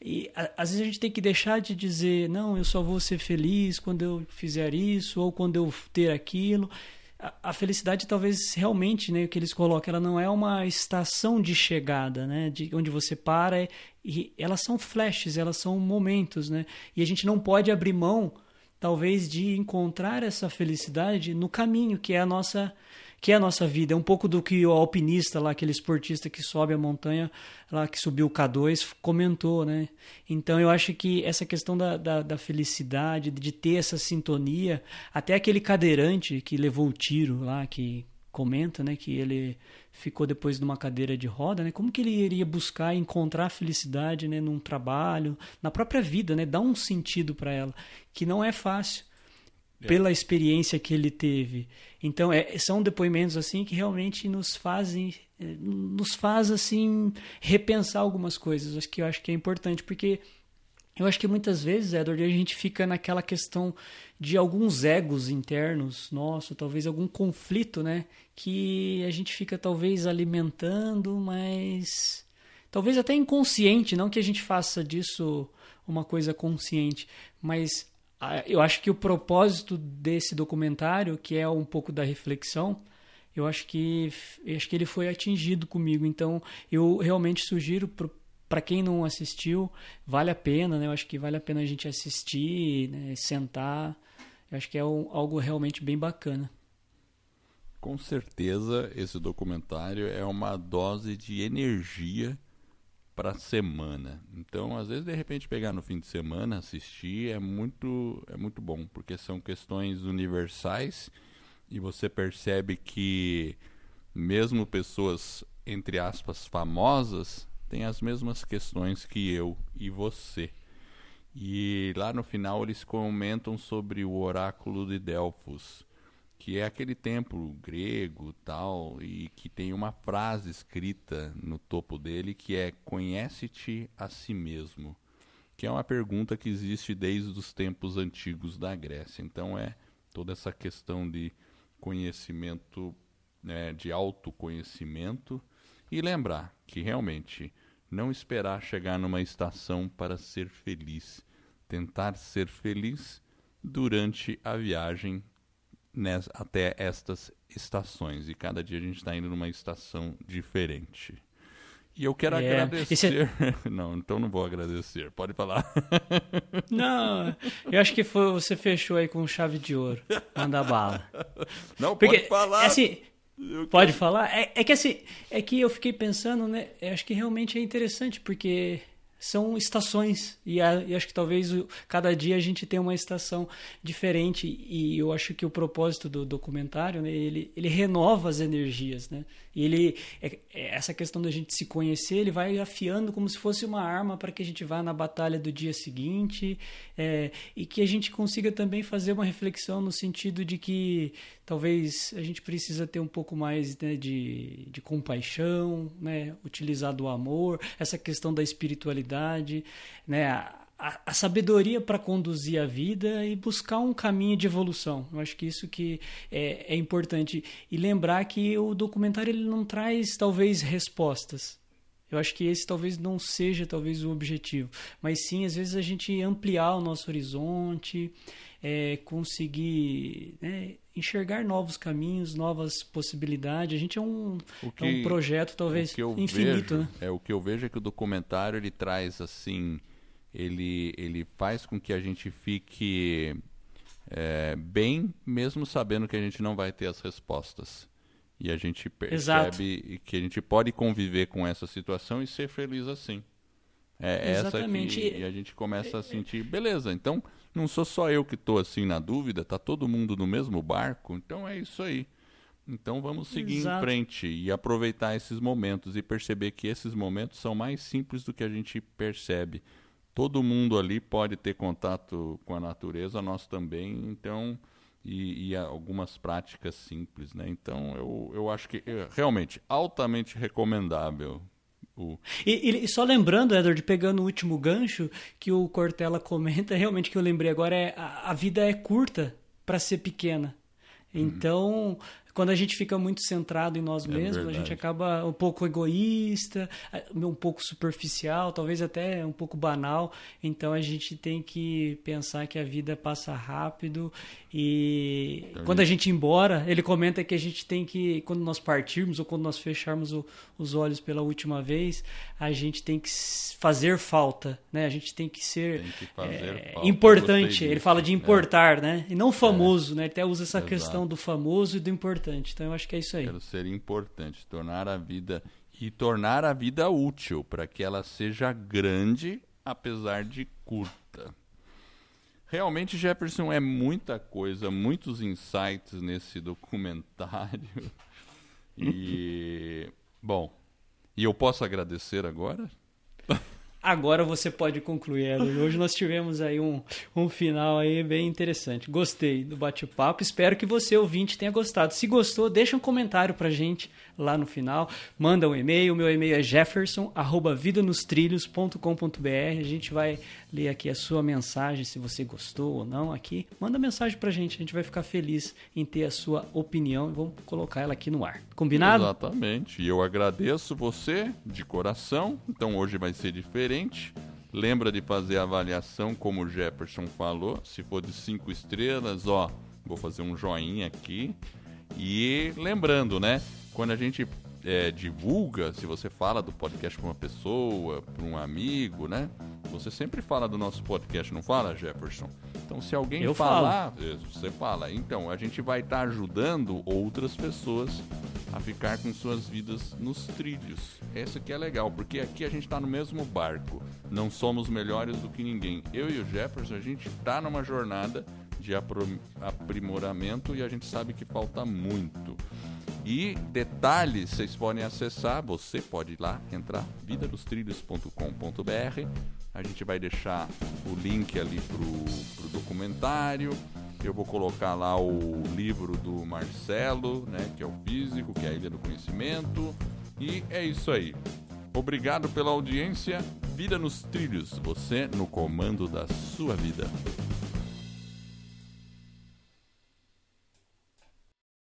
e às vezes a gente tem que deixar de dizer, não, eu só vou ser feliz quando eu fizer isso ou quando eu ter aquilo a, felicidade talvez realmente, né, o que eles colocam, ela não é uma estação de chegada, né, de onde você para e elas são flashes, elas são momentos, né? E a gente não pode abrir mão talvez de encontrar essa felicidade no caminho que é a nossa que é a nossa vida. É um pouco do que o alpinista lá, aquele esportista que sobe a montanha, lá que subiu o K2, comentou, né? Então eu acho que essa questão da, da, da felicidade, de ter essa sintonia, até aquele cadeirante que levou o tiro lá, que comenta, né, que ele ficou depois de uma cadeira de roda, né? Como que ele iria buscar encontrar felicidade, né, num trabalho, na própria vida, né? Dar um sentido para ela, que não é fácil. É. pela experiência que ele teve. Então, é, são depoimentos assim que realmente nos fazem é, nos faz assim repensar algumas coisas, acho que eu acho que é importante porque eu acho que muitas vezes, Edward, a gente fica naquela questão de alguns egos internos, nosso, talvez algum conflito, né, que a gente fica talvez alimentando, mas talvez até inconsciente, não que a gente faça disso uma coisa consciente, mas eu acho que o propósito desse documentário, que é um pouco da reflexão, eu acho que eu acho que ele foi atingido comigo. Então, eu realmente sugiro para quem não assistiu, vale a pena, né? Eu acho que vale a pena a gente assistir, né? sentar. Eu acho que é um, algo realmente bem bacana. Com certeza, esse documentário é uma dose de energia para semana. Então, às vezes, de repente, pegar no fim de semana, assistir é muito, é muito bom, porque são questões universais e você percebe que mesmo pessoas entre aspas famosas têm as mesmas questões que eu e você. E lá no final eles comentam sobre o oráculo de Delfos. Que é aquele templo grego tal, e que tem uma frase escrita no topo dele que é conhece-te a si mesmo, que é uma pergunta que existe desde os tempos antigos da Grécia. Então é toda essa questão de conhecimento, né, de autoconhecimento e lembrar que realmente não esperar chegar numa estação para ser feliz, tentar ser feliz durante a viagem nes, até estas estações. E cada dia a gente está indo numa estação diferente. E eu quero é. agradecer. É... Não, então não vou agradecer. Pode falar. Não, eu acho que foi, você fechou aí com chave de ouro. Manda bala. Não, Porque, pode falar. É assim, pode falar? É, é, que assim, é que eu fiquei pensando, né? Eu acho que realmente é interessante, porque são estações. E, a, e, acho que talvez o, cada dia a gente tem uma estação diferente. E eu acho que o propósito do documentário né, ele, ele renova as energias né e ele é, é essa questão da gente se conhecer ele vai afiando como se fosse uma arma para que a gente vá na batalha do dia seguinte é, e que a gente consiga também fazer uma reflexão no sentido de que talvez a gente precisa ter um pouco mais né, de, de compaixão né utilizar do amor essa questão da espiritualidade né a, a, sabedoria para conduzir a vida e buscar um caminho de evolução. Eu acho que isso que é, é importante. E lembrar que o documentário ele não traz, talvez, respostas. Eu acho que esse talvez não seja talvez o objetivo, mas sim às vezes a gente ampliar o nosso horizonte, é, conseguir né, enxergar novos caminhos, novas possibilidades. A gente é um, que, é um projeto talvez infinito. Vejo, né? É o que eu vejo é que o documentário ele traz assim ele, ele faz com que a gente fique é, bem, mesmo sabendo que a gente não vai ter as respostas. E a gente percebe Exato. que a gente pode conviver com essa situação e ser feliz assim. É Exatamente. essa que e a gente começa a sentir, beleza, então não sou só eu que estou assim na dúvida, tá todo mundo no mesmo barco, então é isso aí. Então vamos seguir Exato. em frente e aproveitar esses momentos e perceber que esses momentos são mais simples do que a gente percebe todo mundo ali pode ter contato com a natureza, nós também, então, e, e algumas práticas simples, né? Então, eu, eu acho que é realmente altamente recomendável. O... E, e, só lembrando, Edward, pegando o último gancho que o Cortella comenta, realmente que eu lembrei agora é a, a vida é curta para ser pequena. Uhum. Então, quando a gente fica muito centrado em nós é mesmos, a gente acaba um pouco egoísta, um pouco superficial, talvez até um pouco banal. Então a gente tem que pensar que a vida passa rápido e então, quando a gente ir embora, ele comenta que a gente tem que, quando nós partirmos ou quando nós fecharmos o, os olhos pela última vez, a gente tem que fazer falta, né? A gente tem que ser tem que é, importante. Ele fala de importar, é. né? E não famoso, é. né? Ele até usa essa Exato. questão do famoso e do importante importante. Então eu acho que é isso aí. Quero ser importante, tornar a vida e tornar a vida útil para que ela seja grande, apesar de curta. Realmente, Jefferson, é muita coisa, muitos insights nesse documentário. E, bom, e eu posso agradecer agora? Agora você pode concluir, Hoje nós tivemos aí um, um final aí bem interessante. Gostei do bate-papo. Espero que você, ouvinte, tenha gostado. Se gostou, deixa um comentário pra gente lá no final. Manda um e-mail. Meu e-mail é jefferson.vidanostrilhos.com.br. A gente vai ler aqui a sua mensagem, se você gostou ou não aqui. Manda mensagem pra gente. A gente vai ficar feliz em ter a sua opinião e vamos colocar ela aqui no ar. Combinado? Exatamente. E eu agradeço você de coração. Então hoje vai ser diferente. Lembra de fazer a avaliação, como o Jefferson falou. Se for de cinco estrelas, ó, vou fazer um joinha aqui. E lembrando, né? Quando a gente é, divulga, se você fala do podcast com uma pessoa, para um amigo, né? Você sempre fala do nosso podcast, não fala, Jefferson? Então, se alguém Eu falar, falo. É, você fala. Então, a gente vai estar tá ajudando outras pessoas a ficar com suas vidas nos trilhos. Essa que é legal, porque aqui a gente está no mesmo barco. Não somos melhores do que ninguém. Eu e o Jefferson, a gente está numa jornada de aprimoramento e a gente sabe que falta muito. E detalhes vocês podem acessar, você pode ir lá, entrar vidadostrilhos.com.br. A gente vai deixar o link ali pro, pro documentário Eu vou colocar lá o livro do Marcelo, né, que é o físico, que é a Ilha do Conhecimento. E é isso aí. Obrigado pela audiência. Vida nos trilhos, você no comando da sua vida.